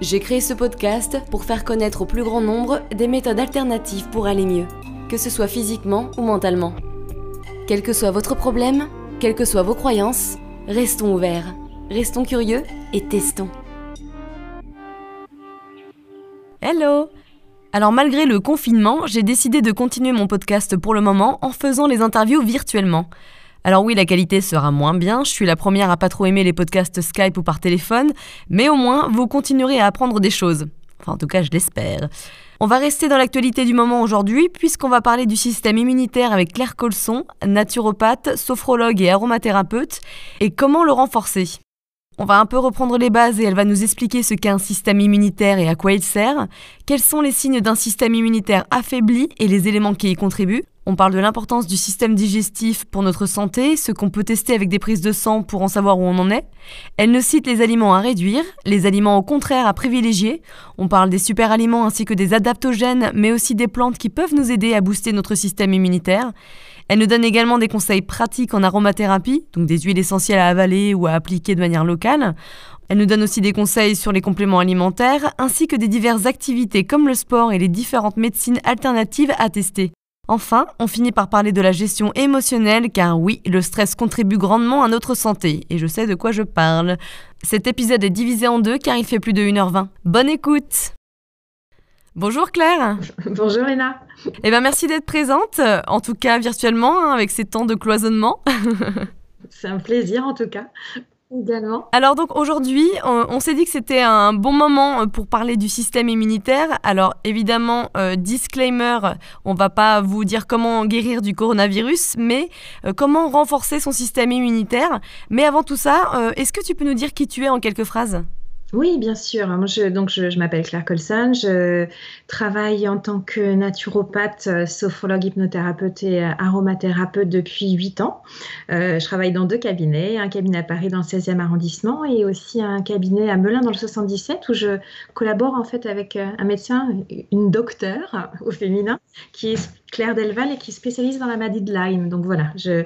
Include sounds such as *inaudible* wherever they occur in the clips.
J'ai créé ce podcast pour faire connaître au plus grand nombre des méthodes alternatives pour aller mieux, que ce soit physiquement ou mentalement. Quel que soit votre problème, quelles que soient vos croyances, restons ouverts, restons curieux et testons. Hello Alors malgré le confinement, j'ai décidé de continuer mon podcast pour le moment en faisant les interviews virtuellement. Alors oui, la qualité sera moins bien, je suis la première à pas trop aimer les podcasts Skype ou par téléphone, mais au moins vous continuerez à apprendre des choses. Enfin en tout cas je l'espère. On va rester dans l'actualité du moment aujourd'hui puisqu'on va parler du système immunitaire avec Claire Colson, naturopathe, sophrologue et aromathérapeute, et comment le renforcer? On va un peu reprendre les bases et elle va nous expliquer ce qu'est un système immunitaire et à quoi il sert, quels sont les signes d'un système immunitaire affaibli et les éléments qui y contribuent. On parle de l'importance du système digestif pour notre santé, ce qu'on peut tester avec des prises de sang pour en savoir où on en est. Elle nous cite les aliments à réduire, les aliments au contraire à privilégier. On parle des super aliments ainsi que des adaptogènes, mais aussi des plantes qui peuvent nous aider à booster notre système immunitaire. Elle nous donne également des conseils pratiques en aromathérapie, donc des huiles essentielles à avaler ou à appliquer de manière locale. Elle nous donne aussi des conseils sur les compléments alimentaires, ainsi que des diverses activités comme le sport et les différentes médecines alternatives à tester. Enfin, on finit par parler de la gestion émotionnelle, car oui, le stress contribue grandement à notre santé, et je sais de quoi je parle. Cet épisode est divisé en deux car il fait plus de 1h20. Bonne écoute Bonjour Claire *laughs* Bonjour Léna Eh bien merci d'être présente, en tout cas virtuellement, hein, avec ces temps de cloisonnement. *laughs* C'est un plaisir en tout cas. Également. Alors donc aujourd'hui, on, on s'est dit que c'était un bon moment pour parler du système immunitaire. Alors évidemment, euh, disclaimer, on va pas vous dire comment guérir du coronavirus, mais euh, comment renforcer son système immunitaire. Mais avant tout ça, euh, est-ce que tu peux nous dire qui tu es en quelques phrases? Oui, bien sûr. Moi, je, donc, je, m'appelle Claire Colson. Je travaille en tant que naturopathe, euh, sophrologue, hypnothérapeute et euh, aromathérapeute depuis 8 ans. Euh, je travaille dans deux cabinets, un cabinet à Paris dans le 16e arrondissement et aussi un cabinet à Melun dans le 77 où je collabore en fait avec un médecin, une docteure au féminin qui est Claire Delval et qui spécialise dans la maladie de Lyme. Donc voilà, je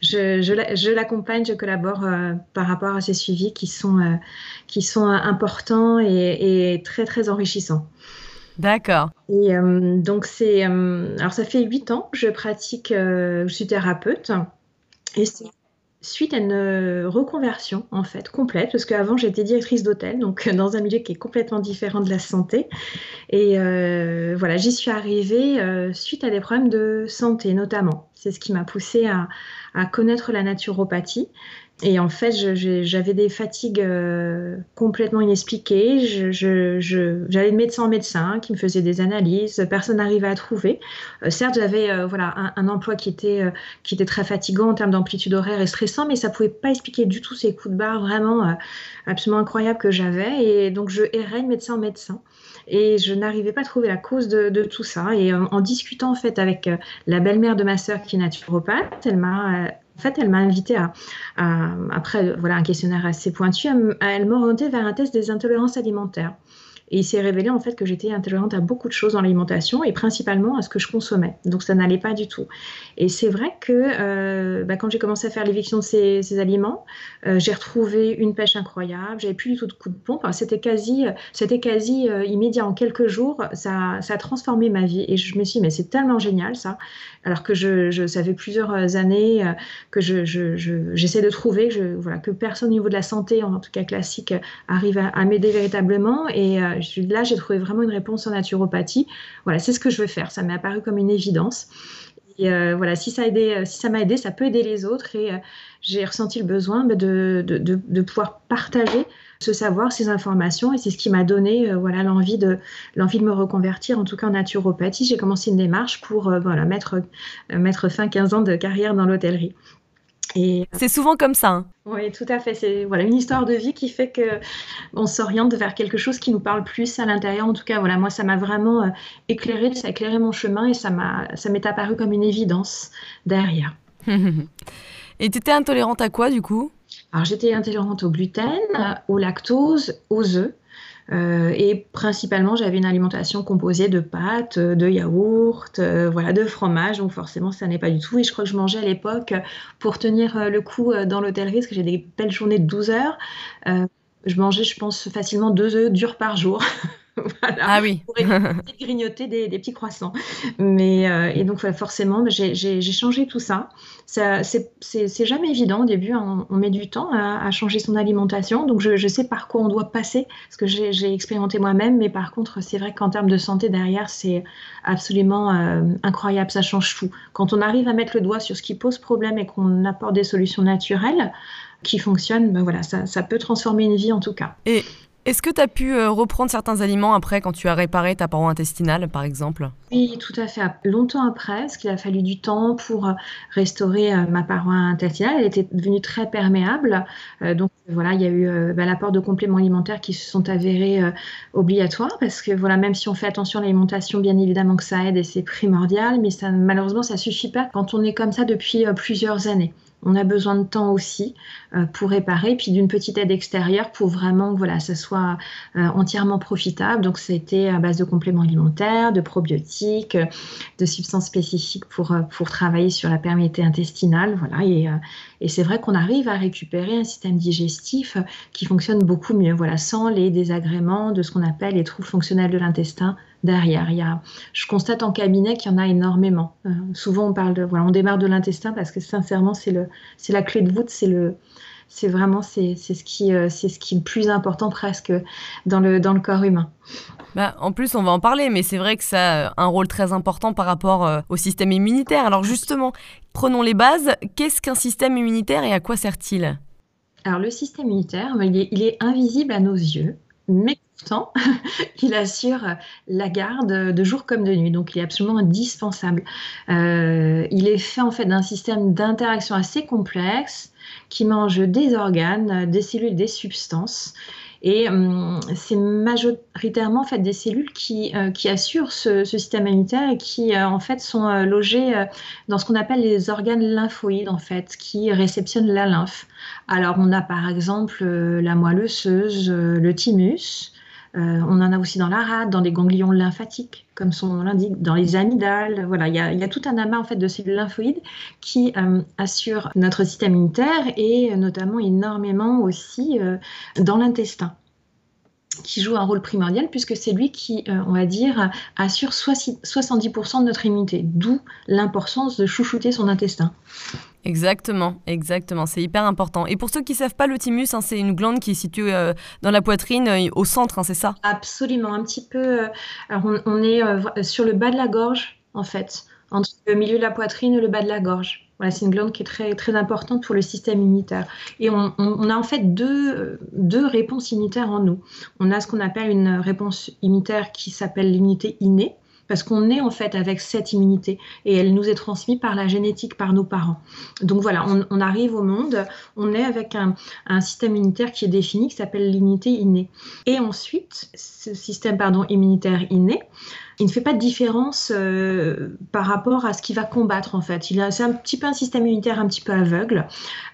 je, je l'accompagne, je collabore euh, par rapport à ces suivis qui sont, euh, qui sont importants et, et, très, très enrichissants. D'accord. Et euh, donc, c'est. alors, ça fait huit ans que je pratique, je suis thérapeute. Et c'est suite à une reconversion en fait complète parce qu'avant j'étais directrice d'hôtel donc dans un milieu qui est complètement différent de la santé et euh, voilà j'y suis arrivée euh, suite à des problèmes de santé notamment c'est ce qui m'a poussée à, à, connaître la naturopathie et en fait, j'avais des fatigues euh, complètement inexpliquées. J'allais de médecin en médecin qui me faisait des analyses. Personne n'arrivait à trouver. Euh, certes, j'avais euh, voilà un, emploi qui était qui était très fatigant en termes d'amplitude horaire et stressant, mais ça pouvait pas expliquer du tout ces coups de barre vraiment absolument incroyables que j'avais. Et donc, je errais de médecin en médecin et je n'arrivais pas à trouver la cause de, de tout ça. Et en, en, discutant en fait avec la belle-mère de ma sœur qui est naturopathe, elle m'a en fait, elle m'a invité à, à, après voilà un questionnaire assez pointu, elle m'a vers un test des intolérances alimentaires. Et il s'est révélé en fait que j'étais intolérante à beaucoup de choses dans l'alimentation et principalement à ce que je consommais. Donc ça n'allait pas du tout. Et c'est vrai que euh, bah, quand j'ai commencé à faire l'éviction de ces, aliments, euh, j'ai retrouvé une pêche incroyable. J'avais plus du tout de coup de pompe. C'était quasi, c'était quasi euh, immédiat en quelques jours. Ça, ça a transformé ma vie. Et je me suis dit mais c'est tellement génial ça. Alors que je, je ça fait plusieurs années que je, je, j'essaie de trouver, que personne au niveau de la santé, en tout cas classique, arrive à, à m'aider véritablement. Et euh, là, j'ai trouvé vraiment une réponse en naturopathie. Voilà, c'est ce que je veux faire. Ça m'est apparu comme une évidence. Et euh, voilà, si ça, a aidé, si ça m'a aidé, ça peut aider les autres. Et euh, j'ai ressenti le besoin de, de, pouvoir partager ce savoir, ces informations. Et c'est ce qui m'a donné euh, voilà, l'envie de, l'envie de me reconvertir, en tout cas en naturopathie. J'ai commencé une démarche pour voilà, mettre, mettre fin 15 ans de carrière dans l'hôtellerie. C'est souvent comme ça. Hein. Oui, tout à fait. C'est voilà une histoire de vie qui fait que on s'oriente vers quelque chose qui nous parle plus à l'intérieur. En tout cas, voilà, moi, ça m'a vraiment euh, éclairé, ça a éclairé mon chemin et ça m'a, ça m'est apparu comme une évidence derrière. *laughs* et tu étais intolérante à quoi du coup? Alors j'étais intolérante au gluten, au lactose, aux œufs. Euh, et principalement, j'avais une alimentation composée de pâtes, de yaourts, euh, voilà, de fromage. Donc forcément, ça n'est pas du tout. Et je crois que je mangeais à l'époque, pour tenir euh, le coup dans l'hôtellerie, parce que j'ai des belles journées de 12 heures, je mangeais, je pense, facilement deux œufs durs par jour. *laughs* *laughs* Ah oui. pour *laughs* grignoter des, petits croissants. Mais, euh, et donc, forcément, j'ai changé tout ça. ça c'est jamais évident au début. Hein. On, met du temps à, changer son alimentation. Donc, je, sais par quoi on doit passer, parce que j'ai expérimenté moi-même. Mais par contre, c'est vrai qu'en termes de santé derrière, c'est absolument euh, incroyable. Ça change tout. Quand on arrive à mettre le doigt sur ce qui pose problème et qu'on apporte des solutions naturelles, qui fonctionnent, ben voilà, ça, ça, peut transformer une vie en tout cas. Et est-ce que tu as pu euh, reprendre certains aliments après quand tu as réparé ta paroi intestinale, par exemple? Oui, tout à fait. Longtemps après, parce qu'il a fallu du temps pour euh, restaurer euh, ma paroi intestinale. Elle était devenue très perméable. donc voilà, il y a eu bah, l'apport de compléments alimentaires qui se sont avérés obligatoires parce que voilà, même si on fait attention à l'alimentation, bien évidemment que ça aide et c'est primordial, mais malheureusement, ça suffit pas quand on est comme ça depuis plusieurs années. On a besoin de temps aussi euh, pour réparer, puis d'une petite aide extérieure pour vraiment que voilà, ça soit euh, entièrement profitable. Donc, c'était à base de compléments alimentaires, de probiotiques, de substances spécifiques pour, euh, pour travailler sur la perméabilité intestinale. Voilà, et, et c'est vrai qu'on arrive à récupérer un système digestif qui fonctionne beaucoup mieux, voilà, sans les désagréments de ce qu'on appelle les troubles fonctionnels de l'intestin derrière. Il y a, je constate en cabinet qu'il y en a énormément. Euh, souvent, on parle de, voilà, on démarre de l'intestin parce que sincèrement, c'est le, c'est la clé de voûte, c'est le, c'est vraiment, c'est, c'est ce qui, euh, c'est ce qui est le plus important presque dans le, dans le corps humain. Bah, en plus, on va en parler, mais c'est vrai que ça a un rôle très important par rapport euh, au système immunitaire. Alors justement, prenons les bases. Qu'est-ce qu'un système immunitaire et à quoi sert-il? Alors le système immunitaire, il est, il est invisible à nos yeux, mais pourtant, il assure la garde de jour comme de nuit. Donc, il est absolument indispensable. Euh, il est fait en fait d'un système d'interaction assez complexe qui mange des organes, des cellules, des substances. Et hum, c'est majoritairement en fait des cellules qui, euh, qui assurent ce, système immunitaire et qui euh, en fait sont logées dans ce qu'on appelle les organes lymphoïdes en fait, qui réceptionnent la lymphe. Alors on a par exemple la moelle osseuse, le thymus, euh, on en a aussi dans la rate, dans les ganglions lymphatiques, comme son nom l'indique, dans les amygdales. Voilà, il y, a, tout un amas en fait de cellules lymphoïdes qui euh, assurent notre système immunitaire et notamment énormément aussi euh, dans l'intestin qui joue un rôle primordial puisque c'est lui qui, on va dire, assure 70% de notre immunité, d'où l'importance de chouchouter son intestin. Exactement, exactement, c'est hyper important. Et pour ceux qui ne savent pas, le thymus, hein, c'est une glande qui est située euh, dans la poitrine, euh, au centre, hein, c'est ça? Absolument, un petit peu. Euh, alors on, est sur le bas de la gorge, en fait, entre le milieu de la poitrine et le bas de la gorge. Voilà, c'est une glande qui est très, très importante pour le système immunitaire. Et on, on a en fait deux, deux, réponses immunitaires en nous. On a ce qu'on appelle une réponse immunitaire qui s'appelle l'immunité innée, parce qu'on est en fait avec cette immunité et elle nous est transmise par la génétique, par nos parents. Donc voilà, on, arrive au monde, on est avec un, système immunitaire qui est défini, qui s'appelle l'immunité innée. Et ensuite, ce système pardon, immunitaire inné, il ne fait pas de différence euh, par rapport à ce qu'il va combattre en fait. C'est un petit peu un système immunitaire un petit peu aveugle,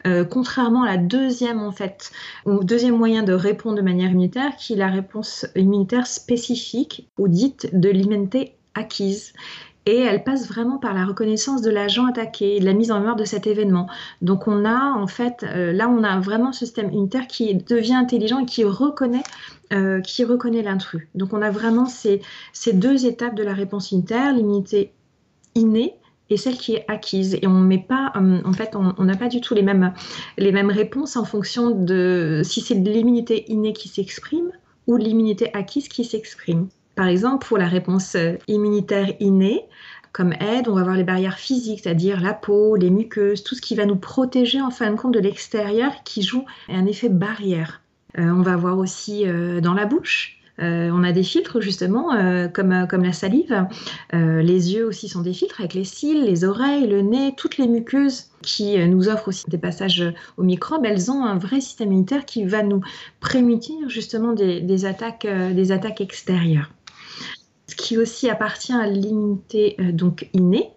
euh, contrairement à la deuxième en fait, au deuxième moyen de répondre de manière immunitaire, qui est la réponse immunitaire spécifique ou dite de l'immunité acquise. Et elle passe vraiment par la reconnaissance de l'agent attaqué, la mise en mémoire de cet événement. Donc on a en fait, euh, là on a vraiment ce système unitaire qui devient intelligent et qui reconnaît, euh, qui reconnaît l'intrus. Donc on a vraiment ces, ces deux étapes de la réponse unitaire, l'immunité innée et celle qui est acquise. Et on met pas, euh, en fait, on n'a pas du tout les mêmes, les mêmes réponses en fonction de si c'est l'immunité innée qui s'exprime ou l'immunité acquise qui s'exprime. Par exemple, pour la réponse euh, immunitaire innée, comme aide, on va avoir les barrières physiques, c'est-à-dire la peau, les muqueuses, tout ce qui va nous protéger en fin de compte de l'extérieur qui joue un effet barrière. Euh, on va avoir aussi euh, dans la bouche on a des filtres justement, comme, comme la salive. les yeux aussi sont des filtres avec les cils, les oreilles, le nez, toutes les muqueuses qui nous offrent aussi des passages aux microbes. Elles ont un vrai système immunitaire qui va nous prémunir justement des, attaques, des attaques extérieures. Ce qui aussi appartient à l'immunité donc innée,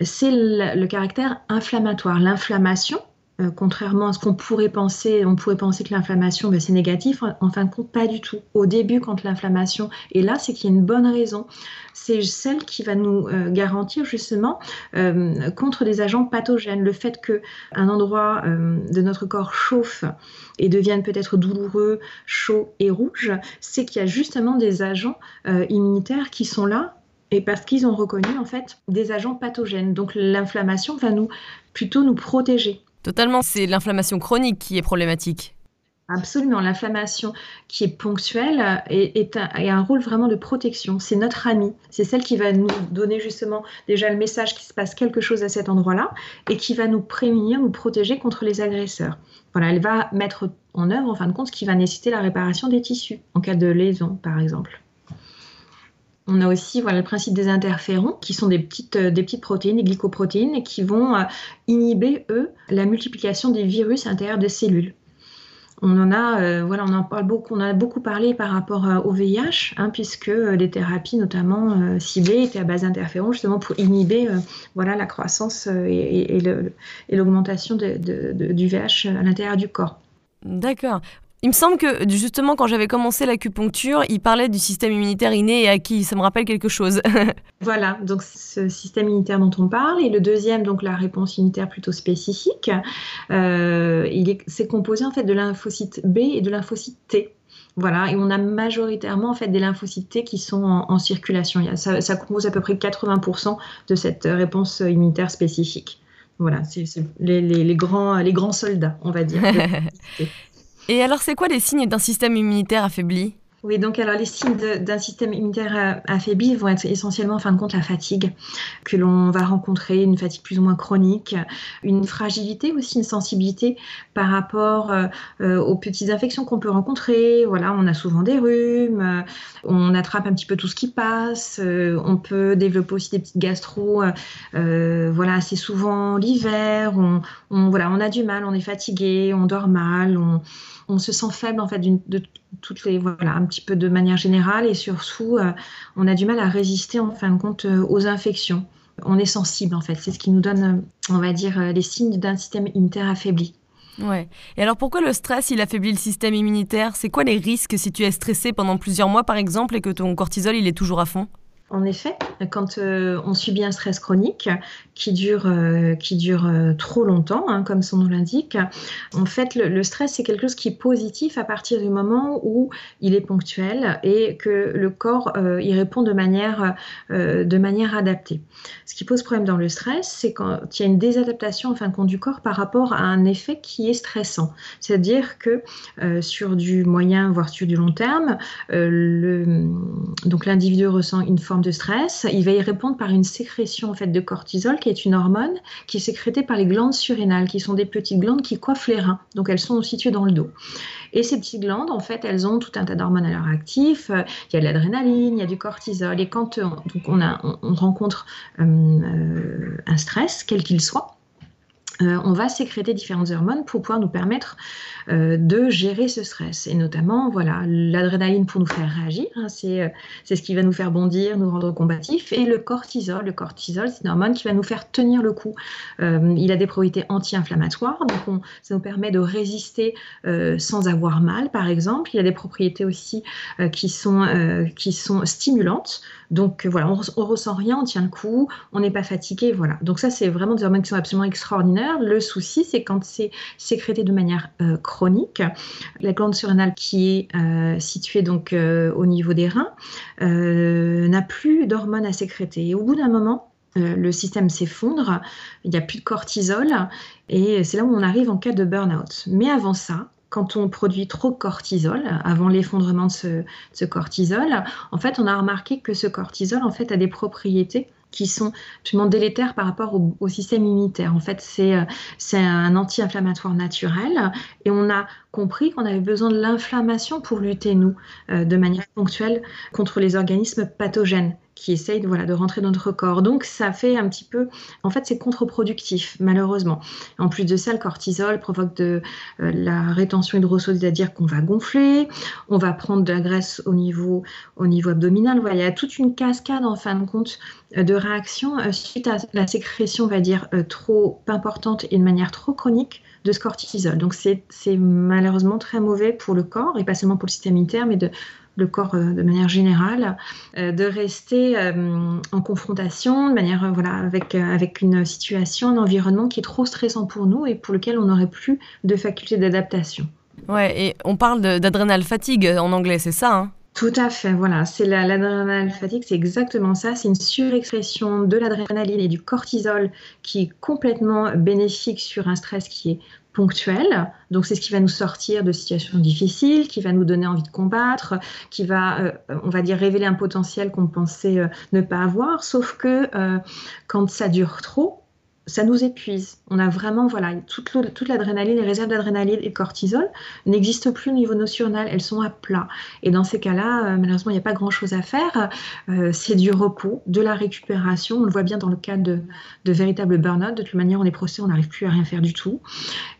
c'est le, caractère inflammatoire. L'inflammation, euh, contrairement à ce qu'on pourrait penser, on pourrait penser que l'inflammation, ben, c'est négatif. En, fin de compte, pas du tout. Au début, quand l'inflammation est là, c'est qu'il y a une bonne raison. C'est celle qui va nous euh, garantir justement euh, contre des agents pathogènes. Le fait qu'un endroit de notre corps chauffe et devienne peut-être douloureux, chaud et rouge, c'est qu'il y a justement des agents immunitaires qui sont là et parce qu'ils ont reconnu en fait des agents pathogènes. Donc l'inflammation va nous plutôt nous protéger. Totalement, c'est l'inflammation chronique qui est problématique. Absolument, l'inflammation qui est ponctuelle est, un, a un rôle vraiment de protection. C'est notre amie, c'est celle qui va nous donner justement déjà le message qu'il se passe quelque chose à cet endroit-là et qui va nous prémunir, nous protéger contre les agresseurs. Voilà, elle va mettre en œuvre en fin de compte ce qui va nécessiter la réparation des tissus en cas de lésion par exemple. On a aussi voilà, le principe des interférons, qui sont des petites, euh, protéines, des glycoprotéines, qui vont euh, inhiber, eux, la multiplication des virus à l'intérieur des cellules. On en a, euh, voilà, on en parle beaucoup, on a beaucoup parlé par rapport au VIH, hein, puisque les thérapies, notamment ciblées, étaient à base d'interférons, justement pour inhiber, voilà, la croissance et, l'augmentation du VIH à l'intérieur du corps. D'accord. Il me semble que justement quand j'avais commencé l'acupuncture, il parlait du système immunitaire inné et acquis. Ça me rappelle quelque chose. *laughs* voilà, donc ce système immunitaire dont on parle. Et le deuxième, donc la réponse immunitaire plutôt spécifique, euh, il c'est composé en fait de lymphocytes B et de lymphocytes T. Voilà, et on a majoritairement en fait des lymphocytes T qui sont en, circulation. Ça, ça, compose à peu près 80% de cette réponse immunitaire spécifique. Voilà, c'est les, les, grands, les grands soldats, on va dire. *laughs* Et alors, c'est quoi les signes d'un système immunitaire affaibli? Oui, donc alors les signes d'un système immunitaire euh, affaibli vont être essentiellement en fin de compte la fatigue que l'on va rencontrer, une fatigue plus ou moins chronique, une fragilité aussi, une sensibilité par rapport euh, euh, aux petites infections qu'on peut rencontrer. Voilà, on a souvent des rhumes, on attrape un petit peu tout ce qui passe, on peut développer aussi des petites gastro, voilà, assez souvent l'hiver, on, voilà, on a du mal, on est fatigué, on dort mal, on on se sent faible en fait de toutes les voilà un petit peu de manière générale et surtout euh, on a du mal à résister en fin de compte euh, aux infections. On est sensible en fait, c'est ce qui nous donne euh, on va dire les signes d'un système immunitaire affaibli. Ouais. Et alors pourquoi le stress il affaiblit le système immunitaire? C'est quoi les risques si tu es stressé pendant plusieurs mois par exemple et que ton cortisol il est toujours à fond? En effet, quand euh, on subit un stress chronique qui dure, euh, qui dure euh, trop longtemps, hein, comme son nom l'indique, en fait, le, stress, c'est quelque chose qui est positif à partir du moment où il est ponctuel et que le corps y répond de manière, de manière adaptée. Ce qui pose problème dans le stress, c'est quand il y a une désadaptation en fin de compte du corps par rapport à un effet qui est stressant. C'est-à-dire que sur du moyen, voire sur du long terme, donc l'individu ressent une forme de stress, il va y répondre par une sécrétion en fait de cortisol, qui est une hormone qui est sécrétée par les glandes surrénales, qui sont des petites glandes qui coiffent les reins. Donc elles sont situées dans le dos. Et ces petites glandes, en fait, elles ont tout un tas d'hormones à leur actif. Il y a de l'adrénaline, il y a du cortisol. Et quand euh, on, a, on, rencontre euh, euh, un stress, quel qu'il soit, euh, on va sécréter différentes hormones pour pouvoir nous permettre euh, de gérer ce stress. Et notamment, voilà, l'adrénaline pour nous faire réagir, hein, euh, c'est ce qui va nous faire bondir, nous rendre combatifs. Et le cortisol, le cortisol, c'est une hormone qui va nous faire tenir le coup. il a des propriétés anti-inflammatoires, donc ça nous permet de résister sans avoir mal, par exemple. Il a des propriétés aussi qui, sont, qui sont stimulantes. Donc voilà, on, on ressent rien, on tient le coup, on n'est pas fatigué, voilà. Donc ça, c'est vraiment des hormones qui sont absolument extraordinaires le souci, c'est quand c'est sécrété de manière euh, chronique. La glande surrénale qui est euh, située donc euh, au niveau des reins n'a plus d'hormones à sécréter. Et au bout d'un moment, le système s'effondre, il n'y a plus de cortisol, et c'est là où on arrive en cas de burn-out. Mais avant ça, quand on produit trop de cortisol, avant l'effondrement de ce, cortisol, en fait, on a remarqué que ce cortisol, en fait, a des propriétés qui sont absolument délétères par rapport au, système immunitaire. En fait, c'est un anti-inflammatoire naturel et on a compris qu'on avait besoin de l'inflammation pour lutter, nous, de manière ponctuelle contre les organismes pathogènes qui essayent de, voilà, de rentrer dans notre corps. Donc ça fait un petit peu, en fait c'est contre-productif malheureusement. En plus de ça, le cortisol provoque de euh, la rétention hydrosol, c'est-à-dire qu'on va gonfler, on va prendre de la graisse au niveau, au niveau abdominal. Voilà, il y a toute une cascade en fin de compte euh, de réactions euh, suite à la sécrétion, on va dire, trop importante et de manière trop chronique de ce cortisol. Donc c'est malheureusement très mauvais pour le corps et pas seulement pour le système immunitaire, mais de le corps euh, de manière générale, euh, de rester euh, en confrontation de manière voilà avec avec une situation, un environnement qui est trop stressant pour nous et pour lequel on n'aurait plus de faculté d'adaptation. Ouais, et on parle d'adrénal fatigue en anglais, c'est ça hein? Tout à fait, voilà, c'est l'adrénal fatigue, c'est exactement ça, c'est une surexpression de l'adrénaline et du cortisol qui est complètement bénéfique sur un stress qui est Donc c'est ce qui va nous sortir de situations difficiles, qui va nous donner envie de combattre, qui va, euh, on va dire, révéler un potentiel qu'on pensait euh, ne pas avoir. Sauf que euh, quand ça dure trop, ça nous épuise. On a vraiment, voilà, toute, l'adrénaline, les réserves d'adrénaline et de cortisol n'existent plus au niveau notionnel, elles sont à plat. Et dans ces cas-là, euh, malheureusement, il n'y a pas grand-chose à faire. Euh, c'est du repos, de la récupération. On le voit bien dans le cas de, de véritables burn-out. De toute manière, on est procès, on n'arrive plus à rien faire du tout.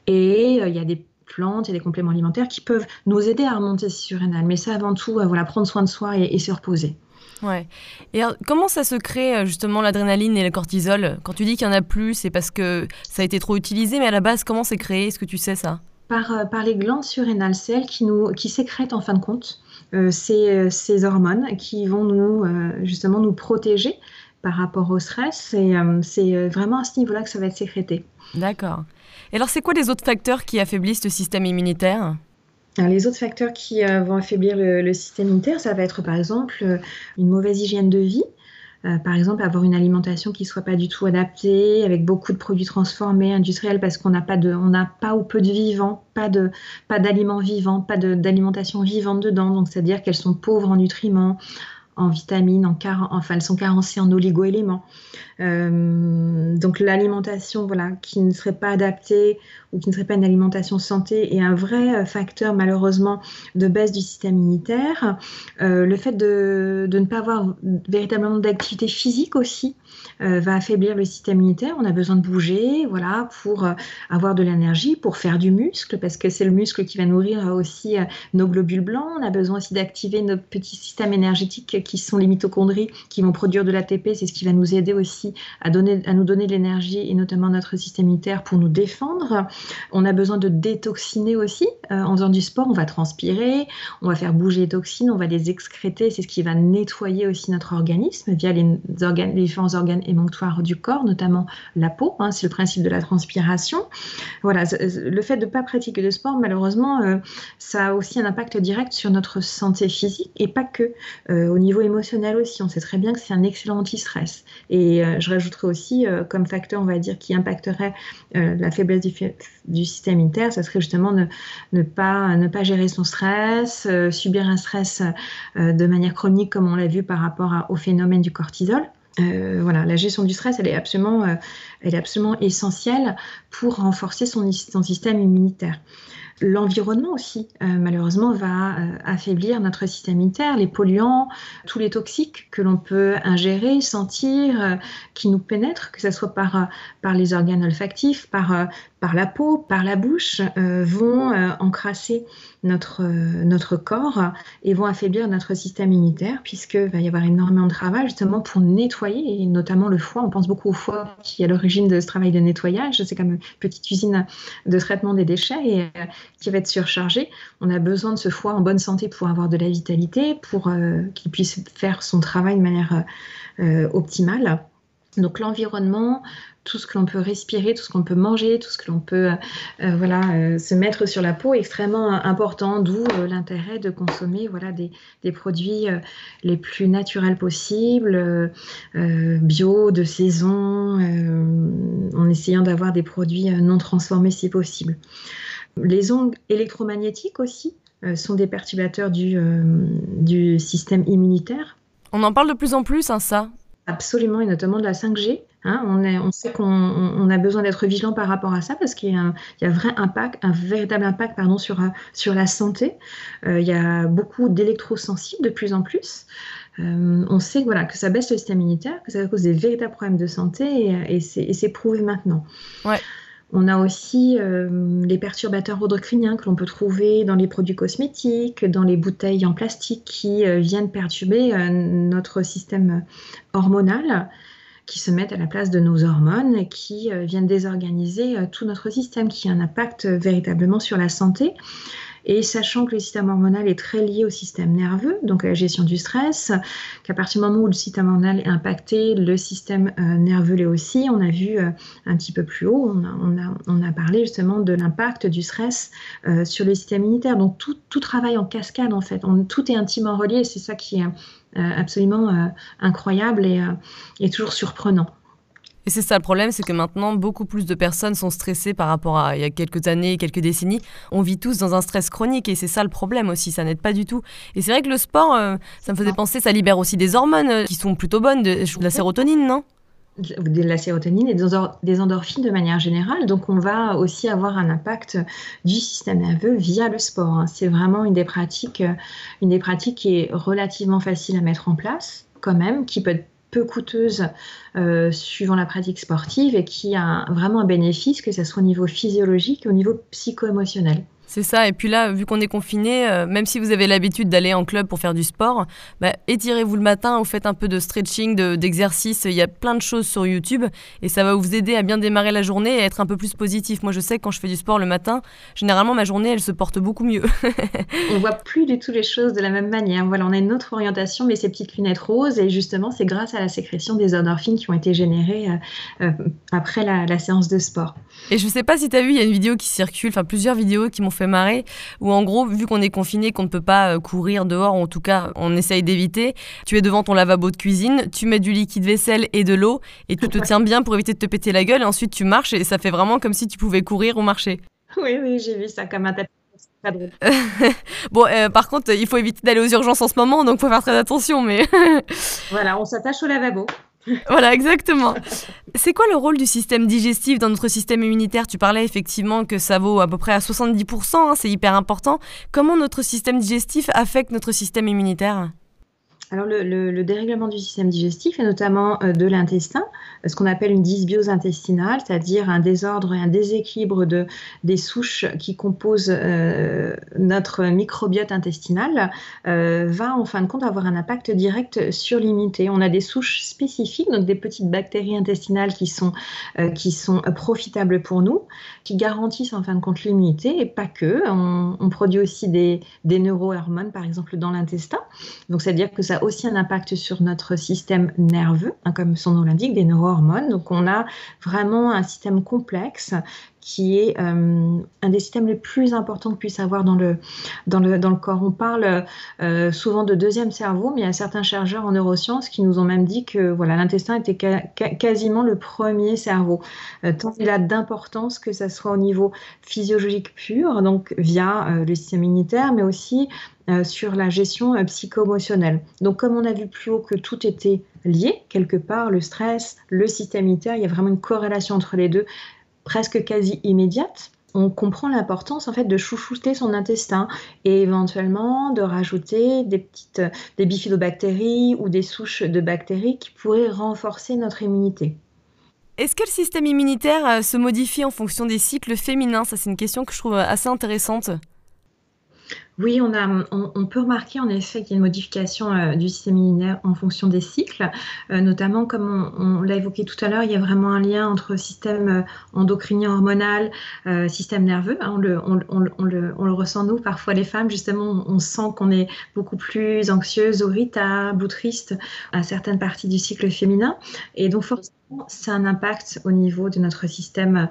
Et euh, il y a des plantes, il y a des compléments alimentaires qui peuvent nous aider à remonter ce surrénal. Mais ça, avant tout, voilà, prendre soin de soi et se reposer. Ouais. Et comment ça se crée euh, justement l'adrénaline et le cortisol? Quand tu dis qu'il y en a plus, c'est parce que ça a été trop utilisé, mais à la base, comment c'est créé? Est-ce que tu sais ça? Par, euh, par, les glandes surrénales, c'est elles qui, nous, qui sécrètent en fin de compte euh, ces, ces, hormones qui vont nous, justement nous protéger par rapport au stress. Et c'est vraiment à ce niveau-là que ça va être sécrété. D'accord. Et alors, c'est quoi les autres facteurs qui affaiblissent le système immunitaire? Les autres facteurs qui euh, vont affaiblir le, système immunitaire, ça va être par exemple euh, une mauvaise hygiène de vie. Euh, par exemple, avoir une alimentation qui ne soit pas du tout adaptée, avec beaucoup de produits transformés, industriels, parce qu'on n'a pas pas ou peu de vivants, pas de, pas d'aliments vivants, pas d'alimentation vivante dedans. Donc, c'est-à-dire qu'elles sont pauvres en nutriments, en vitamines, en enfin elles sont carencées en oligo-éléments. Euh, donc l'alimentation, voilà, qui ne serait pas adaptée ou qui ne serait pas une alimentation santé est un vrai euh, facteur malheureusement de baisse du système immunitaire. Euh, le fait de, de, ne pas avoir véritablement d'activité physique aussi va affaiblir le système immunitaire. On a besoin de bouger, voilà, pour avoir de l'énergie, pour faire du muscle, parce que c'est le muscle qui va nourrir aussi nos globules blancs. On a besoin aussi d'activer nos petits systèmes énergétiques qui sont les mitochondries, qui vont produire de l'ATP. C'est ce qui va nous aider aussi à, donner, à nous donner de l'énergie et notamment notre système immunitaire pour nous défendre. On a besoin de détoxiner aussi. Euh, en faisant du sport, on va transpirer, on va faire bouger les toxines, on va les excréter. C'est ce qui va nettoyer aussi notre organisme via les, organes, les différents organes émonctoires du corps, notamment la peau. Hein, c'est le principe de la transpiration. Voilà, le fait de ne pas pratiquer de sport, malheureusement, euh, ça a aussi un impact direct sur notre santé physique et pas que. Euh, au niveau émotionnel aussi, on sait très bien que c'est un excellent anti-stress. Et je rajouterais aussi euh, comme facteur, on va dire, qui impacterait euh, la faiblesse du, système immunitaire, ça serait justement ne, pas, ne pas gérer son stress, euh, subir un stress de manière chronique, comme on l'a vu par rapport au phénomène du cortisol. voilà, la gestion du stress, elle est absolument, elle est absolument essentielle pour renforcer son, son système immunitaire. L'environnement aussi, euh, malheureusement, va euh, affaiblir notre système immunitaire, les polluants, tous les toxiques que l'on peut ingérer, sentir, euh, qui nous pénètrent, que ce soit par, par les organes olfactifs, par, par la peau, par la bouche, vont encrasser notre, notre corps et vont affaiblir notre système immunitaire, puisqu'il va y avoir énormément de travail justement pour nettoyer, et notamment le foie. On pense beaucoup au foie qui est à l'origine de ce travail de nettoyage. C'est comme une petite usine de traitement des déchets. Et qui va être surchargé. On a besoin de ce foie en bonne santé pour avoir de la vitalité, pour euh, qu'il puisse faire son travail de manière euh, optimale. Donc l'environnement, tout ce que l'on peut respirer, tout ce qu'on peut manger, tout ce que l'on peut euh, voilà, se mettre sur la peau est extrêmement important, d'où l'intérêt de consommer voilà, des, des produits les plus naturels possibles, bio, de saison, en essayant d'avoir des produits non transformés si possible. Les ondes électromagnétiques aussi euh, sont des perturbateurs du, euh, du, système immunitaire. On en parle de plus en plus, hein, ça. Absolument, et notamment de la 5G. Hein. on, on, sait qu'on a besoin d'être vigilant par rapport à ça parce qu'il y a, un, vrai impact, un véritable impact pardon, sur, sur la santé. Euh, il y a beaucoup d'électrosensibles de plus en plus. Euh, on sait voilà, que ça baisse le système immunitaire, que ça cause des véritables problèmes de santé et, et c'est prouvé maintenant. Ouais. On a aussi euh, les perturbateurs endocriniens que l'on peut trouver dans les produits cosmétiques, dans les bouteilles en plastique qui euh, viennent perturber euh, notre système hormonal, qui se mettent à la place de nos hormones qui viennent désorganiser tout notre système, qui a un impact véritablement sur la santé. Et sachant que le système hormonal est très lié au système nerveux, donc à la gestion du stress, qu'à partir du moment où le système hormonal est impacté, le système euh, nerveux l'est aussi. On a vu euh, un petit peu plus haut, on a, on a, on a parlé justement de l'impact du stress euh, sur le système immunitaire. Donc tout, tout, travaille en cascade en fait. Tout est intimement relié. C'est ça qui est absolument incroyable et, et toujours surprenant. Et c'est ça le problème, c'est que maintenant, beaucoup plus de personnes sont stressées par rapport à il y a quelques années, quelques décennies. On vit tous dans un stress chronique et c'est ça le problème aussi, ça n'aide pas du tout. Et c'est vrai que le sport, euh, ça me faisait penser, ça libère aussi des hormones euh, qui sont plutôt bonnes, de, la sérotonine, non? De la sérotonine et des endorphines de manière générale. Donc, on va aussi avoir un impact du système nerveux via le sport. Hein. C'est vraiment une des pratiques, euh, une des pratiques qui est relativement facile à mettre en place, quand même, qui peut être peu coûteuse euh, suivant la pratique sportive et qui a vraiment un bénéfice, que ce soit au niveau physiologique ou au niveau psycho-émotionnel. C'est ça. Et puis là, vu qu'on est confiné, euh, même si vous avez l'habitude d'aller en club pour faire du sport, bah, étirez-vous le matin ou faites un peu de stretching, d'exercice. Il y a plein de choses sur YouTube et ça va vous aider à bien démarrer la journée et être un peu plus positif. Moi, je sais que quand je fais du sport le matin, généralement, ma journée, elle se porte beaucoup mieux. *laughs* on voit plus du tout les choses de la même manière. Voilà, on a une autre orientation, mais ces petites lunettes roses. Et justement, c'est grâce à la sécrétion des endorphines qui ont été générées euh, euh, après la, la, séance de sport. Et je sais pas si tu as vu, il y a une vidéo qui circule, enfin plusieurs vidéos qui m'ont fait marrer, où en gros, vu qu'on est confiné, qu'on ne peut pas euh, courir dehors, en tout cas, on essaye d'éviter, tu es devant ton lavabo de cuisine, tu mets du liquide vaisselle et de l'eau, et tu te tiens bien pour éviter de te péter la gueule, et ensuite tu marches, et ça fait vraiment comme si tu pouvais courir ou marcher. Oui, oui, j'ai vu ça comme un tapis. *laughs* bon, euh, par contre, il faut éviter d'aller aux urgences en ce moment, donc faut faire très attention. Mais voilà, on s'attache au lavabo. *laughs* voilà, exactement. C'est quoi le rôle du système digestif dans notre système immunitaire? Tu parlais effectivement que ça vaut à peu près à 70%, hein, c'est hyper important. Comment notre système digestif affecte notre système immunitaire? Alors le, dérèglement du système digestif et notamment euh, de l'intestin, ce qu'on appelle une dysbiose intestinale, c'est-à-dire un désordre et un déséquilibre de, des souches qui composent euh, notre microbiote intestinal, euh, va en fin de compte avoir un impact direct sur l'immunité. On a des souches spécifiques, donc des petites bactéries intestinales qui sont, qui sont profitables pour nous, qui garantissent en fin de compte l'immunité et pas que. On, on produit aussi des, des neurohormones, par exemple, dans l'intestin. Donc c'est-à-dire que ça aussi un impact sur notre système nerveux, hein, comme son nom l'indique, des neurohormones. Donc on a vraiment un système complexe qui est euh, un des systèmes les plus importants que puisse avoir dans le, dans le, dans le corps. On parle euh, souvent de deuxième cerveau, mais il y a certains chercheurs en neurosciences qui nous ont même dit que voilà, l'intestin était quasiment le premier cerveau, euh, tant il a d'importance que ce soit au niveau physiologique pur, donc via le système immunitaire, mais aussi sur la gestion psycho-émotionnelle. Donc comme on a vu plus haut que tout était lié quelque part, le stress, le système immunitaire, il y a vraiment une corrélation entre les deux presque quasi immédiate, on comprend l'importance en fait de chouchouter son intestin et éventuellement de rajouter des petites des bifidobactéries ou des souches de bactéries qui pourraient renforcer notre immunité. Est-ce que le système immunitaire euh, se modifie en fonction des cycles féminins? Ça, c'est une question que je trouve assez intéressante. Oui, on, a, on, peut remarquer en effet qu'il y a une modification euh, du système immunitaire en fonction des cycles, euh, notamment comme on, l'a évoqué tout à l'heure, il y a vraiment un lien entre système euh, endocrinien hormonal, système nerveux. Hein, on, le, ressent nous, parfois les femmes, justement, on, sent qu'on est beaucoup plus anxieuse irritable ou triste à certaines parties du cycle féminin. Et donc forcément, c'est un impact au niveau de notre système,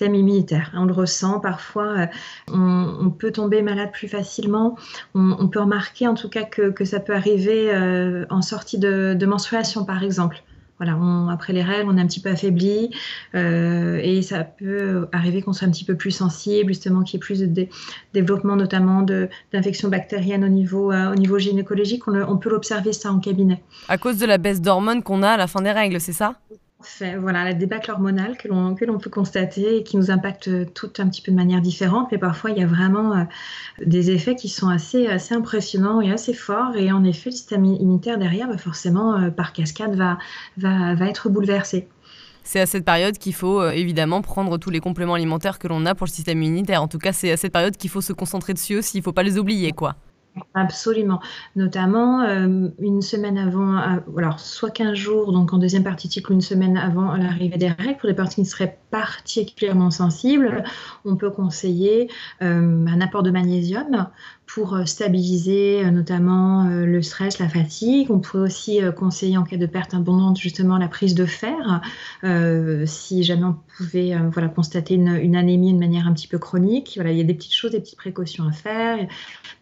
immunitaire. On le ressent parfois, on, peut tomber malade plus facilement on, peut remarquer en tout cas que, ça peut arriver euh, en sortie de, menstruation, par exemple. voilà, après les règles, on est un petit peu affaibli et ça peut arriver qu'on soit un petit peu plus sensible, justement, qu'il y ait plus de développement notamment d'infections bactériennes au niveau, au niveau gynécologique. On, on peut l'observer ça en cabinet. À cause de la baisse d'hormones qu'on a à la fin des règles, c'est ça? Voilà, la débâcle hormonale que l'on, peut constater et qui nous impacte toutes un petit peu de manière différente, mais parfois il y a vraiment euh, des effets qui sont assez, assez impressionnants et assez forts. Et en effet, le système immunitaire derrière, bah, forcément, euh, par cascade, va, va, va être bouleversé. C'est à cette période qu'il faut euh, évidemment prendre tous les compléments alimentaires que l'on a pour le système immunitaire. En tout cas, c'est à cette période qu'il faut se concentrer dessus aussi. Il ne faut pas les oublier, quoi. Absolument. Notamment euh, une semaine avant, euh, alors soit 15 jours, donc en deuxième partie de cycle, une semaine avant l'arrivée des règles, pour les personnes qui seraient particulièrement sensibles, on peut conseiller euh, un apport de magnésium pour euh, stabiliser euh, notamment euh, le stress, la fatigue. On pourrait aussi conseiller en cas de perte abondante justement la prise de fer, si jamais on pouvait voilà, constater une, anémie de manière un petit peu chronique. Voilà, il y a des petites choses, des petites précautions à faire.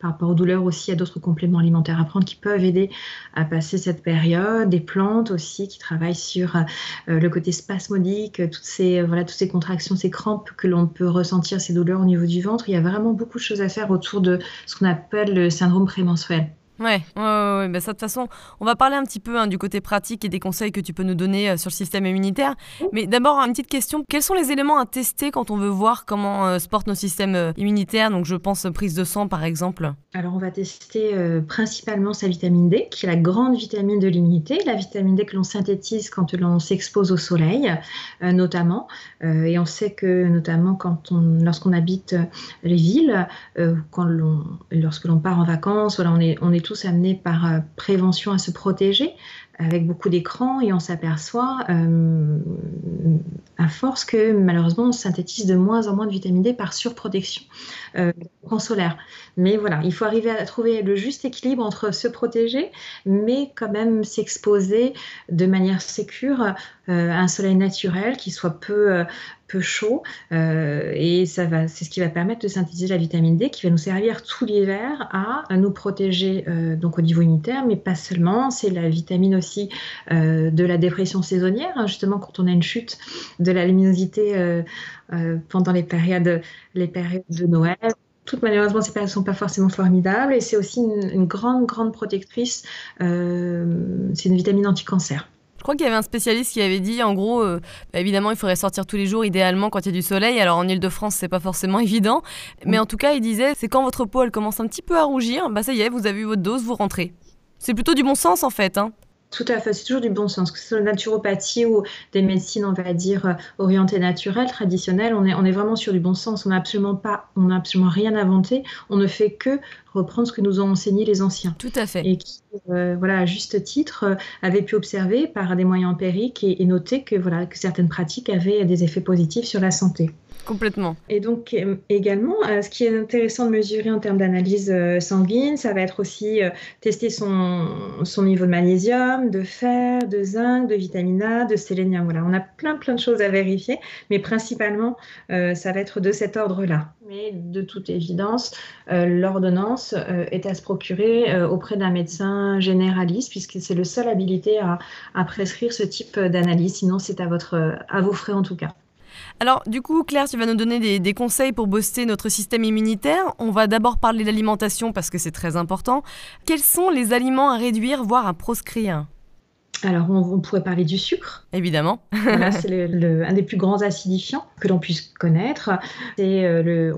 Par rapport aux douleurs aussi, il y a d'autres compléments alimentaires à prendre qui peuvent aider à passer cette période. Des plantes aussi qui travaillent sur le côté spasmodique, toutes ces, voilà, toutes ces contractions, ces crampes que l'on peut ressentir, ces douleurs au niveau du ventre. Il y a vraiment beaucoup de choses à faire autour de ce qu'on appelle le syndrome prémenstruel. Ouais, ouais, ouais, bah ça, de toute façon, on va parler un petit peu hein, du côté pratique et des conseils que tu peux nous donner euh, sur le système immunitaire. Mais d'abord, une petite question quels sont les éléments à tester quand on veut voir comment euh, se portent nos systèmes euh, immunitaires? Donc, je pense prise de sang, par exemple. Alors, on va tester principalement sa vitamine D, qui est la grande vitamine de l'immunité, la vitamine D que l'on synthétise quand l'on s'expose au soleil, notamment. et on sait que, notamment, quand on, lorsqu'on habite les villes, quand lorsque l'on part en vacances, voilà, on est, on est tous amenés par euh, prévention à se protéger avec beaucoup d'écrans et on s'aperçoit euh, à force que malheureusement on synthétise de moins en moins de vitamine D par surprotection euh, solaire. Mais voilà, il faut arriver à trouver le juste équilibre entre se protéger mais quand même s'exposer de manière sécure à un soleil naturel qui soit peu, peu chaud et ça va, c'est ce qui va permettre de synthétiser la vitamine D qui va nous servir tout l'hiver à, nous protéger donc au niveau immunitaire mais pas seulement, c'est la vitamine aussi euh, de la dépression saisonnière, hein, justement quand on a une chute de la luminosité euh, euh, pendant les périodes, les périodes de Noël. Toutes malheureusement, ces périodes ne sont pas forcément formidables et c'est aussi une, grande, grande protectrice. c'est une vitamine anti-cancer. Je crois qu'il y avait un spécialiste qui avait dit, en gros, bah, évidemment, il faudrait sortir tous les jours, idéalement quand il y a du soleil. Alors en Ile-de-France, c'est pas forcément *laughs* évident, mais en tout cas, il disait, c'est quand votre peau elle commence un petit peu à rougir, bah ça y est, vous avez eu votre dose, vous rentrez. C'est plutôt du bon sens en fait. Hein. Tout à fait, c'est toujours du bon sens, que ce soit la naturopathie ou des médecines, on va dire, euh, orientées naturelles, traditionnelles, on est, on est vraiment sur du bon sens. On n'a absolument pas, on n'a absolument rien inventé. On ne fait que reprendre ce que nous ont enseigné les anciens. Tout à fait. Et qui, euh, voilà, à juste titre, euh, avaient pu observer par des moyens empiriques et, et noter que, voilà, que certaines pratiques avaient des effets positifs sur la santé. Complètement. Et donc euh, également, ce qui est intéressant de mesurer en termes d'analyse sanguine, ça va être aussi tester son, son, niveau de magnésium, de fer, de zinc, de vitamine A, de sélénium. Voilà, on a plein plein de choses à vérifier, mais principalement, ça va être de cet ordre-là. Mais de toute évidence, l'ordonnance est à se procurer auprès d'un médecin généraliste, puisque c'est le seul habilité à, prescrire ce type d'analyse. Sinon, c'est à, votre, vos frais en tout cas. Alors, du coup, Claire, tu vas nous donner des, conseils pour booster notre système immunitaire. On va d'abord parler d'alimentation parce que c'est très important. Quels sont les aliments à réduire, voire à proscrire? Alors, on, pourrait parler du sucre. Évidemment. *laughs* c'est un des plus grands acidifiants que l'on puisse connaître. C'est euh,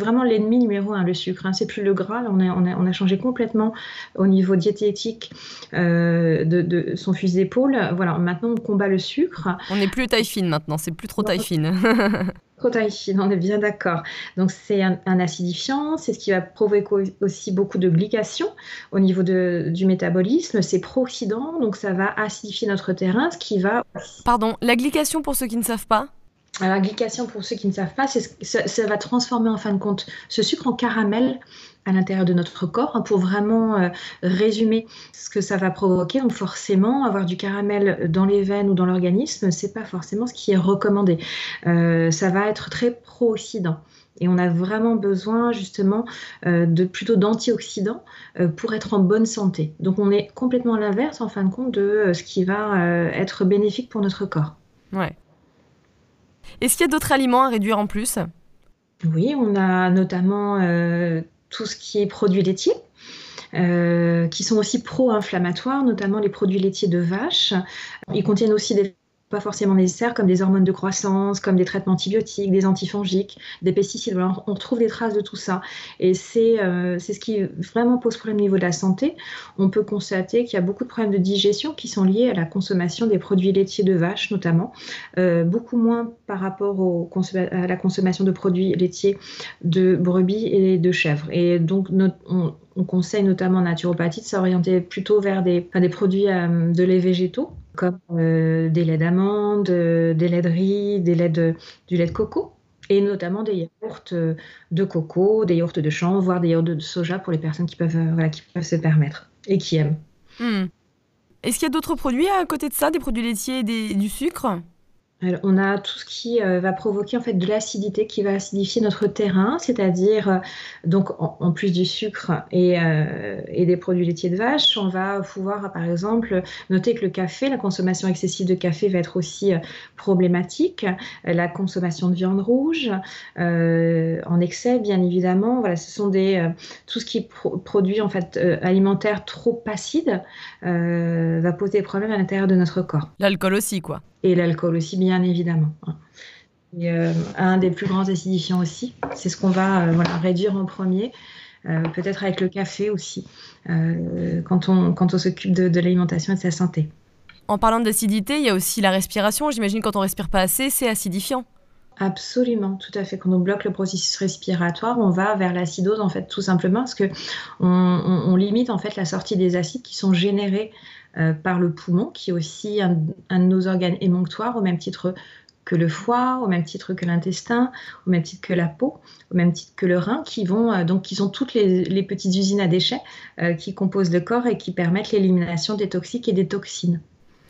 vraiment l'ennemi numéro un, le sucre. Hein. C'est plus le gras. on, a, changé complètement au niveau diététique euh, de, son fusil d'épaule. Voilà, maintenant, on combat le sucre. On n'est plus taille fine maintenant. C'est plus trop taille fine. *laughs* Protaïfine, on est bien d'accord. Donc c'est un, acidifiant, c'est ce qui va provoquer aussi beaucoup de glycation au niveau du métabolisme. C'est pro-oxydant, donc ça va acidifier notre terrain, ce qui va... Pardon, la glycation pour ceux qui ne savent pas la glycation, pour ceux qui ne savent pas, ça, ça, va transformer en fin de compte ce sucre en caramel à l'intérieur de notre corps hein, pour vraiment euh, résumer ce que ça va provoquer. Donc forcément, avoir du caramel dans les veines ou dans l'organisme, c'est pas forcément ce qui est recommandé. Euh, ça va être très pro-oxydant. Et on a vraiment besoin justement de plutôt d'antioxydants pour être en bonne santé. Donc on est complètement à l'inverse en fin de compte de ce qui va être bénéfique pour notre corps. Ouais. Est-ce qu'il y a d'autres aliments à réduire en plus? Oui, on a notamment tout ce qui est produits laitiers. Euh, qui sont aussi pro-inflammatoires, notamment les produits laitiers de vache. Ils contiennent aussi des pas forcément nécessaires, comme des hormones de croissance, comme des traitements antibiotiques, des antifongiques, des pesticides. on retrouve des traces de tout ça. Et euh, c'est ce qui vraiment pose problème au niveau de la santé. On peut constater qu'il y a beaucoup de problèmes de digestion qui sont liés à la consommation des produits laitiers de vache, notamment. Euh, beaucoup moins par rapport à la consommation de produits laitiers de brebis et de chèvres. Et donc, on, on conseille notamment en naturopathie de s'orienter plutôt vers des, des produits euh, de lait végétaux, comme euh, des laits d'amande, euh, des laits de riz, des laits de, du lait de coco, et notamment des yaourts de coco, des yaourts de champ, voire des yaourts de soja pour les personnes qui peuvent, voilà, qui peuvent se permettre et qui aiment. Hmm. Est-ce qu'il y a d'autres produits à côté de ça, des produits laitiers et du sucre? On a tout ce qui euh, va provoquer en fait de l'acidité, qui va acidifier notre terrain, c'est-à-dire euh, donc en, plus du sucre euh, et, des produits laitiers de vache, on va pouvoir par exemple noter que le café, la consommation excessive de café va être aussi problématique, la consommation de viande rouge en excès bien évidemment, voilà, ce sont des tout ce qui produit en fait alimentaire trop acide va poser des problèmes à l'intérieur de notre corps. L'alcool aussi quoi. Et l'alcool aussi, bien évidemment. Et, euh, un des plus grands acidifiants aussi, c'est ce qu'on va euh, voilà, réduire en premier, euh, peut-être avec le café aussi, quand on, quand on s'occupe de, de l'alimentation et de sa santé. En parlant d'acidité, il y a aussi la respiration. J'imagine quand on respire pas assez, c'est acidifiant. Absolument, tout à fait. Quand on bloque le processus respiratoire, on va vers l'acidose en fait, tout simplement parce que on, limite en fait la sortie des acides qui sont générés euh, par le poumon, qui est aussi un, de nos organes émonctoires, au même titre que le foie, au même titre que l'intestin, au même titre que la peau, au même titre que le rein, qui vont euh, donc qui sont toutes les, petites usines à déchets euh, qui composent le corps et qui permettent l'élimination des toxiques et des toxines.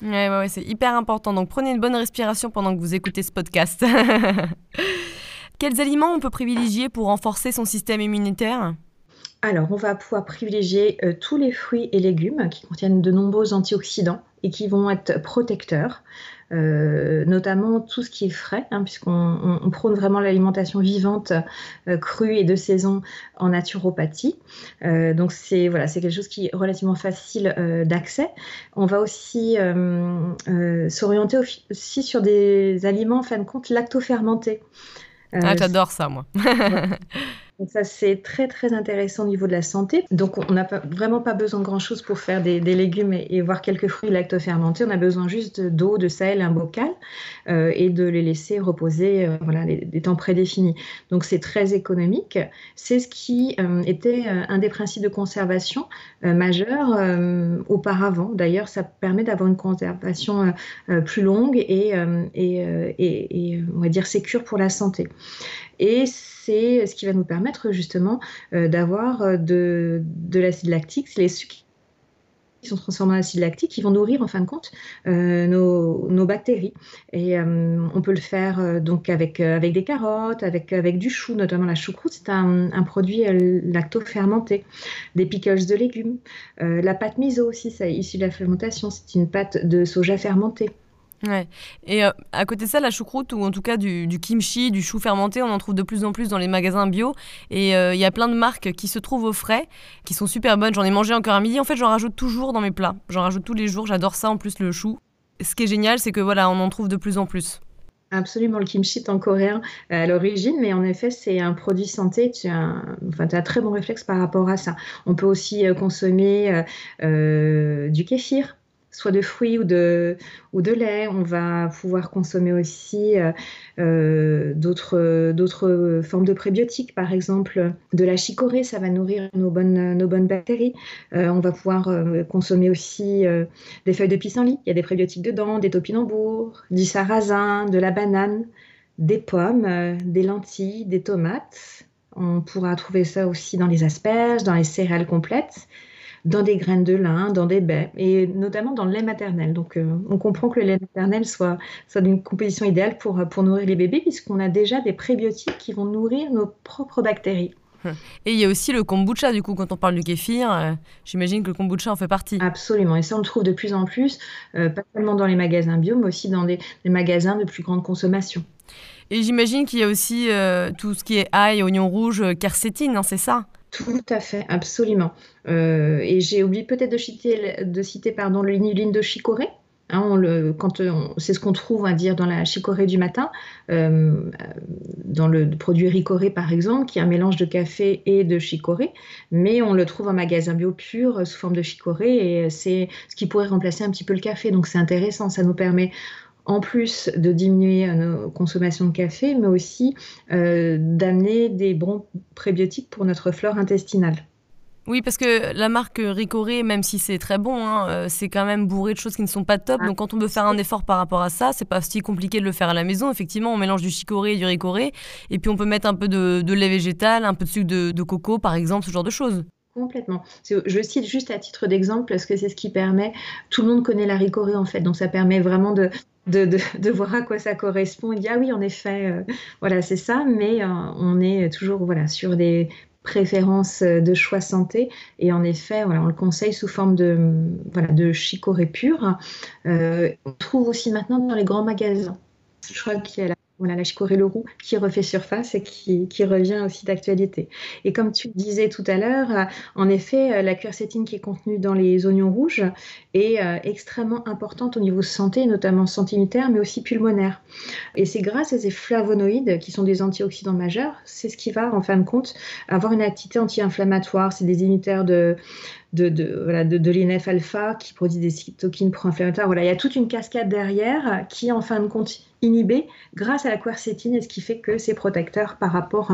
Ouais, ouais, c'est hyper important. Donc prenez une bonne respiration pendant que vous écoutez ce podcast. *laughs* Quels aliments on peut privilégier pour renforcer son système immunitaire? Alors, on va pouvoir privilégier euh, tous les fruits et légumes qui contiennent de nombreux antioxydants et qui vont être protecteurs, notamment tout ce qui est frais, hein, puisqu'on prône vraiment l'alimentation vivante, euh, crue et de saison en naturopathie. donc, c'est voilà, quelque chose qui est relativement facile d'accès. On va aussi s'orienter aussi sur des aliments, en fin de compte, lactofermentés. ah, j'adore ça, moi. *laughs* Donc ça, c'est très très intéressant au niveau de la santé. Donc on n'a vraiment pas besoin de grand-chose pour faire des, légumes et, voir quelques fruits lactofermentés. On a besoin juste d'eau, de sel, un bocal euh, et de les laisser reposer euh, voilà, des temps prédéfinis. Donc c'est très économique. C'est ce qui euh, était un des principes de conservation majeurs auparavant. D'ailleurs, ça permet d'avoir une conservation plus longue et, on va dire sécure pour la santé. C'est ce qui va nous permettre justement euh, d'avoir euh, de, l'acide lactique. C'est les sucres qui sont transformés en acide lactique qui vont nourrir en fin de compte euh, nos, bactéries. Et on peut le faire donc avec, avec des carottes, avec, avec du chou, notamment la choucroute, c'est un, un, produit lacto-fermenté, des pickles de légumes, la pâte miso aussi, ça issu de la fermentation, c'est une pâte de soja fermentée. Ouais. Et euh, à côté de ça, la choucroute, ou en tout cas du, kimchi, du chou fermenté, on en trouve de plus en plus dans les magasins bio. Et euh, il y a plein de marques qui se trouvent au frais, qui sont super bonnes. J'en ai mangé encore à midi. En fait, j'en rajoute toujours dans mes plats. J'en rajoute tous les jours. J'adore ça, en plus, le chou. Ce qui est génial, c'est que voilà, on en trouve de plus en plus. Absolument, le kimchi est en coréen à l'origine, mais en effet, c'est un produit santé. Tu as, un, un très bon réflexe par rapport à ça. On peut aussi euh, consommer du kéfir soit de fruits ou de, ou de lait. On va pouvoir consommer aussi euh, euh, d'autres formes de prébiotiques, par exemple de la chicorée, ça va nourrir nos bonnes, nos bonnes bactéries. Euh, on va pouvoir consommer aussi des feuilles de pissenlit, il y a des prébiotiques dedans, des topinambours, du sarrasin, de la banane, des pommes, des lentilles, des tomates. On pourra trouver ça aussi dans les asperges, dans les céréales complètes. Dans des graines de lin, dans des baies, et notamment dans le lait maternel. Donc, euh, on comprend que le lait maternel soit, soit d'une composition idéale pour, pour nourrir les bébés, puisqu'on a déjà des prébiotiques qui vont nourrir nos propres bactéries. Et il y a aussi le kombucha, du coup, quand on parle du kéfir, euh, j'imagine que le kombucha en fait partie. Absolument, et ça on le trouve de plus en plus, euh, pas seulement dans les magasins bio, mais aussi dans des, magasins de plus grande consommation. Et j'imagine qu'il y a aussi euh, tout ce qui est ail, oignon rouge, quercétine, hein, c'est ça? Tout à fait, absolument. et j'ai oublié peut-être de citer, de citer pardon, l'inuline de chicorée, Hein, le, quand c'est ce qu'on trouve, à dire, dans la chicorée du matin, euh, dans le produit Ricoré par exemple, qui est un mélange de café et de chicorée, mais on le trouve en magasin bio pur sous forme de chicorée et c'est ce qui pourrait remplacer un petit peu le café. Donc c'est intéressant, ça nous permet en plus de diminuer nos consommations de café, mais aussi euh, d'amener des bons prébiotiques pour notre flore intestinale. Oui, parce que la marque Ricoré, même si c'est très bon, hein, euh, c'est quand même bourré de choses qui ne sont pas top. Donc quand on veut faire un effort par rapport à ça, c'est pas si compliqué de le faire à la maison. Effectivement, on mélange du chicoré et du ricoré. Et puis on peut mettre un peu de, lait végétal, un peu de sucre de, coco, par exemple, ce genre de choses. Complètement. Je cite juste à titre d'exemple parce que c'est ce qui permet. Tout le monde connaît la ricoré en fait, donc ça permet vraiment de, de, voir à quoi ça correspond. Il dit ah oui, en effet, euh, voilà, c'est ça, mais euh, on est toujours voilà sur des préférence euh, de choix santé. Et en effet, voilà, on le conseille sous forme de, chicorée pure. Euh, on trouve aussi maintenant dans les grands magasins. Je crois qu'il y a voilà, la chicorée roux qui refait surface et qui, revient aussi d'actualité. Et comme tu disais tout à l'heure, euh, en effet, euh, la quercétine qui est contenue dans les oignons rouges est euh, extrêmement importante au niveau santé, notamment santé mais aussi pulmonaire. Et c'est grâce à ces flavonoïdes, qui sont des antioxydants majeurs, c'est ce qui va, en fin de compte, avoir une activité anti-inflammatoire. C'est des inhibiteurs de, de, de, voilà, de, de l'INF-alpha qui produit des cytokines pro-inflammatoires. Voilà, il y a toute une cascade derrière qui, en fin de compte, inhibée grâce à la quercétine et ce qui fait que c'est protecteur par rapport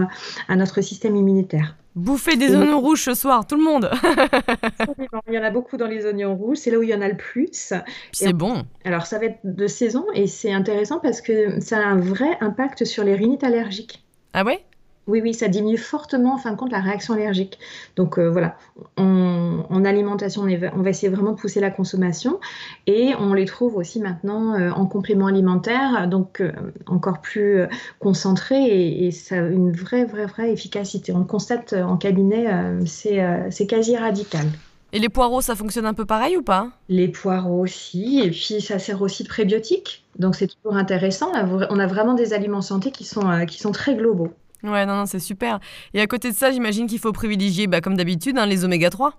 à, notre système immunitaire. Bouffer des oignons rouges ce soir, tout le monde *laughs* Il y en a beaucoup dans les oignons rouges, c'est là où il y en a le plus. C'est bon. Alors ça va être de saison et c'est intéressant parce que ça a un vrai impact sur les rhinites allergiques. Ah ouais? Oui, oui, ça diminue fortement en fin de compte la réaction allergique. Donc euh, voilà, en alimentation, on, va essayer vraiment de pousser la consommation et on les trouve aussi maintenant euh, en complément alimentaire, donc euh, encore plus concentré et, ça a une vraie, vraie, vraie efficacité. On le constate en cabinet, c'est quasi radical. Et les poireaux, ça fonctionne un peu pareil ou pas? Les poireaux aussi, et puis ça sert aussi de prébiotique. Donc c'est toujours intéressant. On a vraiment des aliments santé qui sont, qui sont très globaux. Ouais, non, non, c'est super. Et à côté de ça, j'imagine qu'il faut privilégier, bah, comme d'habitude, hein, les oméga 3.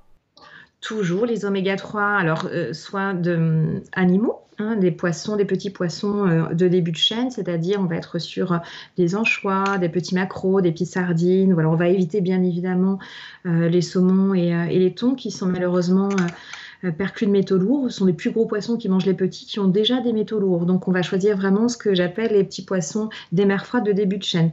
Toujours les oméga 3, alors euh, soit de euh, animaux, hein, des poissons, des petits poissons euh, de début de chaîne, c'est-à-dire on va être sur des anchois, des petits maquereaux, des petites sardines. Voilà, on va éviter bien évidemment les saumons et, et, les thons qui sont malheureusement perclus de métaux lourds. Ce sont les plus gros poissons qui mangent les petits qui ont déjà des métaux lourds. Donc on va choisir vraiment ce que j'appelle les petits poissons des mers froides de début de chaîne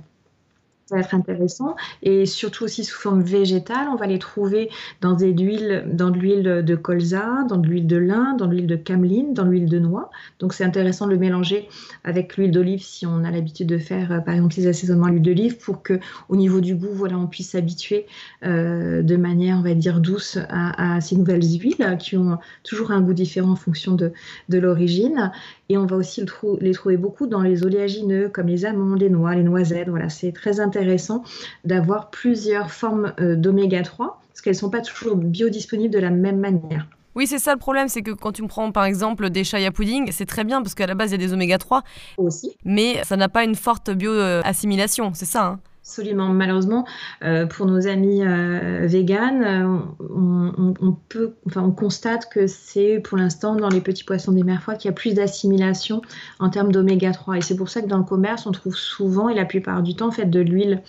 ça va être intéressant. Et surtout aussi sous forme végétale, on va les trouver dans des huiles, dans de l'huile de colza, dans de l'huile de lin, dans de l'huile de cameline, dans l'huile de noix. Donc c'est intéressant de le mélanger avec l'huile d'olive si on a l'habitude de faire, euh, par exemple, les assaisonnements à l'huile d'olive pour que, au niveau du goût, voilà, on puisse s'habituer euh, de manière, on va dire, douce à, ces nouvelles huiles qui ont toujours un goût différent en fonction de, de l'origine. Et on va aussi les trouver beaucoup dans les oléagineux comme les amandes, les noix, les noisettes. Voilà, c'est très intéressant d'avoir plusieurs formes euh, d'oméga 3 parce qu'elles ne sont pas toujours biodisponibles de la même manière. Oui, c'est ça le problème, c'est que quand tu me prends par exemple des chaya pudding, c'est très bien parce qu'à la base il y a des oméga 3. Aussi. Mais ça n'a pas une forte bio-assimilation, c'est ça hein Absolument. Malheureusement, euh, pour nos amis euh, véganes, euh, on, constate que c'est pour l'instant dans les petits poissons des mers froides qu'il y a plus d'assimilation en termes d'oméga 3. Et c'est pour ça que dans le commerce, on trouve souvent et la plupart du temps fait de l'huile,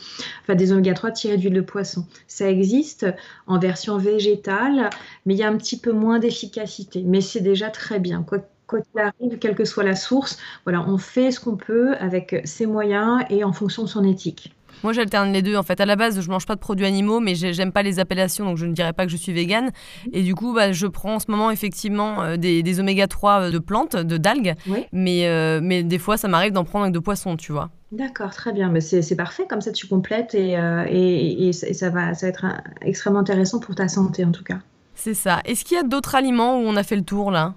enfin des oméga 3 tirés d'huile de poisson. Ça existe en version végétale, mais il y a un petit peu moins d'efficacité. Mais c'est déjà très bien. Quoi quoi qu'il arrive, quelle que soit la source, voilà, on fait ce qu'on peut avec ses moyens et en fonction de son éthique. Moi, j'alterne les deux. En fait, à la base, je mange pas de produits animaux, mais j'aime pas les appellations, donc je ne dirais pas que je suis végane. Et du coup, bah, je prends en ce moment effectivement euh, des, oméga 3 euh, de plantes, de d'algues, mais, euh, mais des fois, ça m'arrive d'en prendre avec de poissons, tu vois. D'accord, très bien. Mais c'est parfait, comme ça tu complètes et, et, ça, va, ça va être extrêmement intéressant pour ta santé en tout cas. C'est ça. Est-ce qu'il y a d'autres aliments où on a fait le tour là?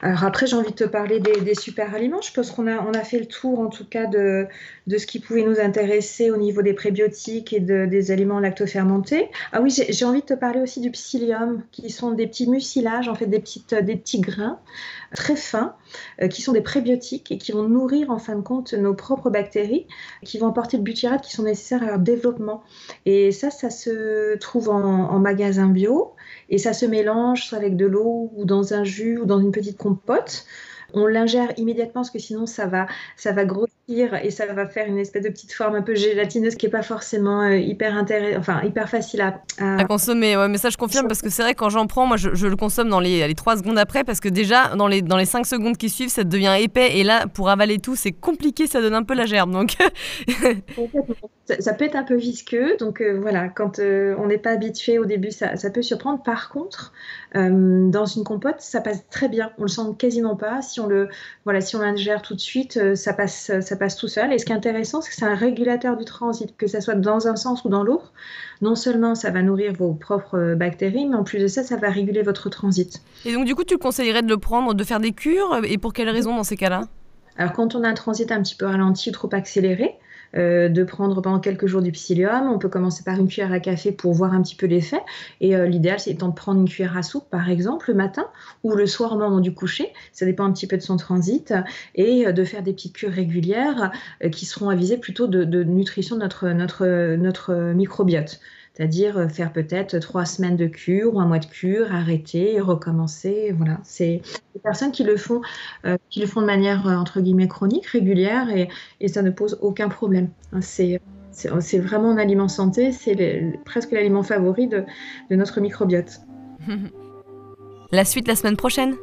Alors après, j'ai envie de te parler des, super aliments. Je pense qu'on a, on a fait le tour en tout cas de, de ce qui pouvait nous intéresser au niveau des prébiotiques et des aliments lactofermentés. Ah oui, j'ai envie de te parler aussi du psyllium, qui sont des petits mucilages, en fait des, des petits grains très fins, euh, qui sont des prébiotiques et qui vont nourrir en fin de compte nos propres bactéries, qui vont apporter le butyrate qui sont nécessaires à leur développement. Et ça, ça se trouve en, magasin bio et ça se mélange avec de l'eau ou dans un jus ou dans une petite compote. On l'ingère immédiatement parce que sinon ça va, ça va grossir et ça va faire une espèce de petite forme un peu gélatineuse qui est pas forcément euh, hyper intéressant, enfin hyper facile à, à... consommer. Ouais, mais ça je confirme parce que c'est vrai quand j'en prends, moi je, le consomme dans les, les 3 secondes après parce que déjà dans les, dans les 5 secondes qui suivent ça devient épais et là pour avaler tout c'est compliqué, ça donne un peu la gerbe donc. *laughs* ça, peut être un peu visqueux donc euh, voilà quand euh, on n'est pas habitué au début ça, ça, peut surprendre. Par contre dans une compote ça passe très bien, on le sent quasiment pas. Si on le voilà si on l'ingère tout de suite ça passe ça passe tout seul. Et ce qui est intéressant, c'est que c'est un régulateur du transit, que ce soit dans un sens ou dans l'autre. Non seulement ça va nourrir vos propres bactéries, mais en plus de ça, ça va réguler votre transit. Et donc, du coup, tu conseillerais de le prendre, de faire des cures Et pour quelles raisons dans ces cas-là? Alors quand on a un transit un petit peu ralenti ou trop accéléré, euh, de prendre pendant quelques jours du psyllium. On peut commencer par une cuillère à café pour voir un petit peu l'effet. Et euh, l'idéal, c'est de prendre une cuillère à soupe, par exemple, le matin ou le soir au moment du coucher. Ça dépend un petit peu de son transit. Et euh, de faire des petites cures régulières qui seront avisées plutôt de, de nutrition de notre, notre, notre microbiote. C'est-à-dire euh, faire peut-être trois semaines de cure ou un mois de cure, arrêter, recommencer. Voilà, c'est des personnes qui le font, euh, qui le font de manière euh, entre guillemets chronique, régulière, et, et ça ne pose aucun problème. Hein, c'est c'est vraiment un aliment santé, c'est presque l'aliment favori de, de notre microbiote. *laughs* la suite la semaine prochaine